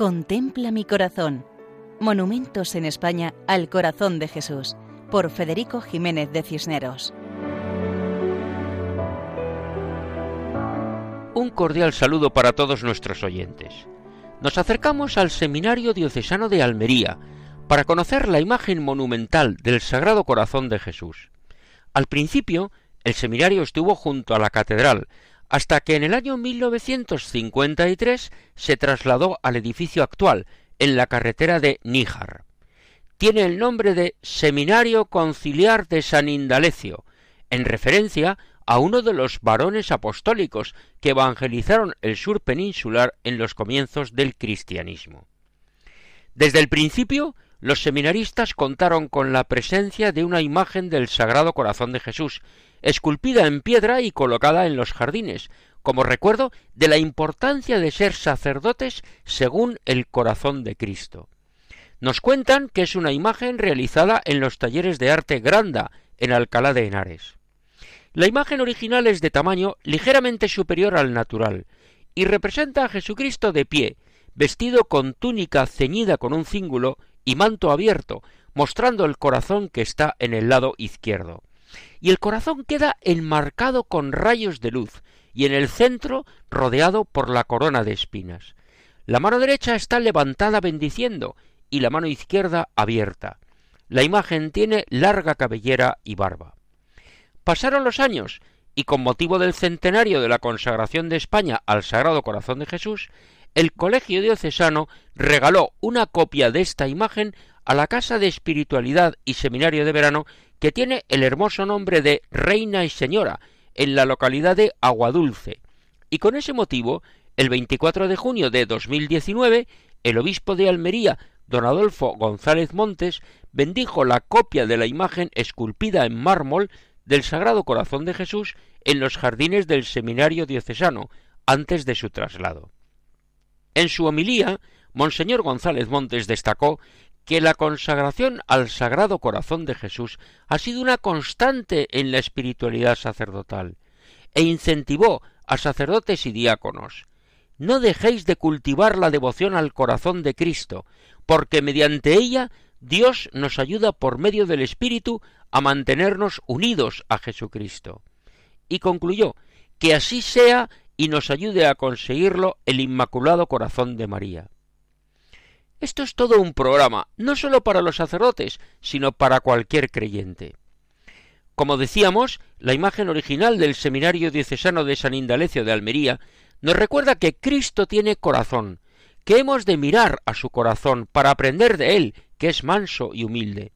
Contempla mi corazón. Monumentos en España al corazón de Jesús, por Federico Jiménez de Cisneros. Un cordial saludo para todos nuestros oyentes. Nos acercamos al Seminario Diocesano de Almería para conocer la imagen monumental del Sagrado Corazón de Jesús. Al principio, el seminario estuvo junto a la catedral, hasta que en el año 1953 se trasladó al edificio actual, en la carretera de Níjar. Tiene el nombre de Seminario Conciliar de San Indalecio, en referencia a uno de los varones apostólicos que evangelizaron el sur peninsular en los comienzos del cristianismo. Desde el principio, los seminaristas contaron con la presencia de una imagen del Sagrado Corazón de Jesús, esculpida en piedra y colocada en los jardines, como recuerdo de la importancia de ser sacerdotes según el corazón de Cristo. Nos cuentan que es una imagen realizada en los talleres de arte Granda, en Alcalá de Henares. La imagen original es de tamaño ligeramente superior al natural, y representa a Jesucristo de pie, vestido con túnica ceñida con un cíngulo y manto abierto, mostrando el corazón que está en el lado izquierdo y el corazón queda enmarcado con rayos de luz, y en el centro rodeado por la corona de espinas. La mano derecha está levantada bendiciendo, y la mano izquierda abierta. La imagen tiene larga cabellera y barba. Pasaron los años, y con motivo del centenario de la consagración de España al Sagrado Corazón de Jesús, el Colegio Diocesano regaló una copia de esta imagen a la Casa de Espiritualidad y Seminario de Verano que tiene el hermoso nombre de Reina y Señora, en la localidad de Aguadulce. Y con ese motivo, el 24 de junio de 2019, el obispo de Almería, don Adolfo González Montes, bendijo la copia de la imagen esculpida en mármol del Sagrado Corazón de Jesús en los jardines del Seminario Diocesano, antes de su traslado. En su homilía, Monseñor González Montes destacó que la consagración al Sagrado Corazón de Jesús ha sido una constante en la espiritualidad sacerdotal e incentivó a sacerdotes y diáconos no dejéis de cultivar la devoción al corazón de Cristo, porque mediante ella Dios nos ayuda por medio del Espíritu a mantenernos unidos a Jesucristo. Y concluyó que así sea y nos ayude a conseguirlo el Inmaculado Corazón de María. Esto es todo un programa, no sólo para los sacerdotes, sino para cualquier creyente. Como decíamos, la imagen original del Seminario Diocesano de San Indalecio de Almería nos recuerda que Cristo tiene corazón, que hemos de mirar a su corazón para aprender de él, que es manso y humilde.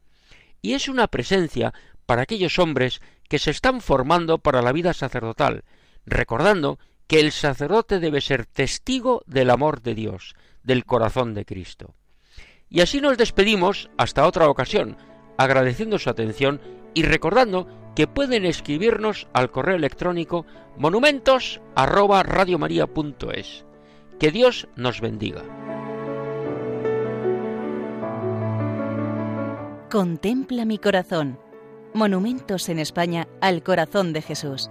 Y es una presencia para aquellos hombres que se están formando para la vida sacerdotal, recordando que el sacerdote debe ser testigo del amor de Dios, del corazón de Cristo. Y así nos despedimos hasta otra ocasión, agradeciendo su atención y recordando que pueden escribirnos al correo electrónico monumentos Que Dios nos bendiga. Contempla mi corazón. Monumentos en España al corazón de Jesús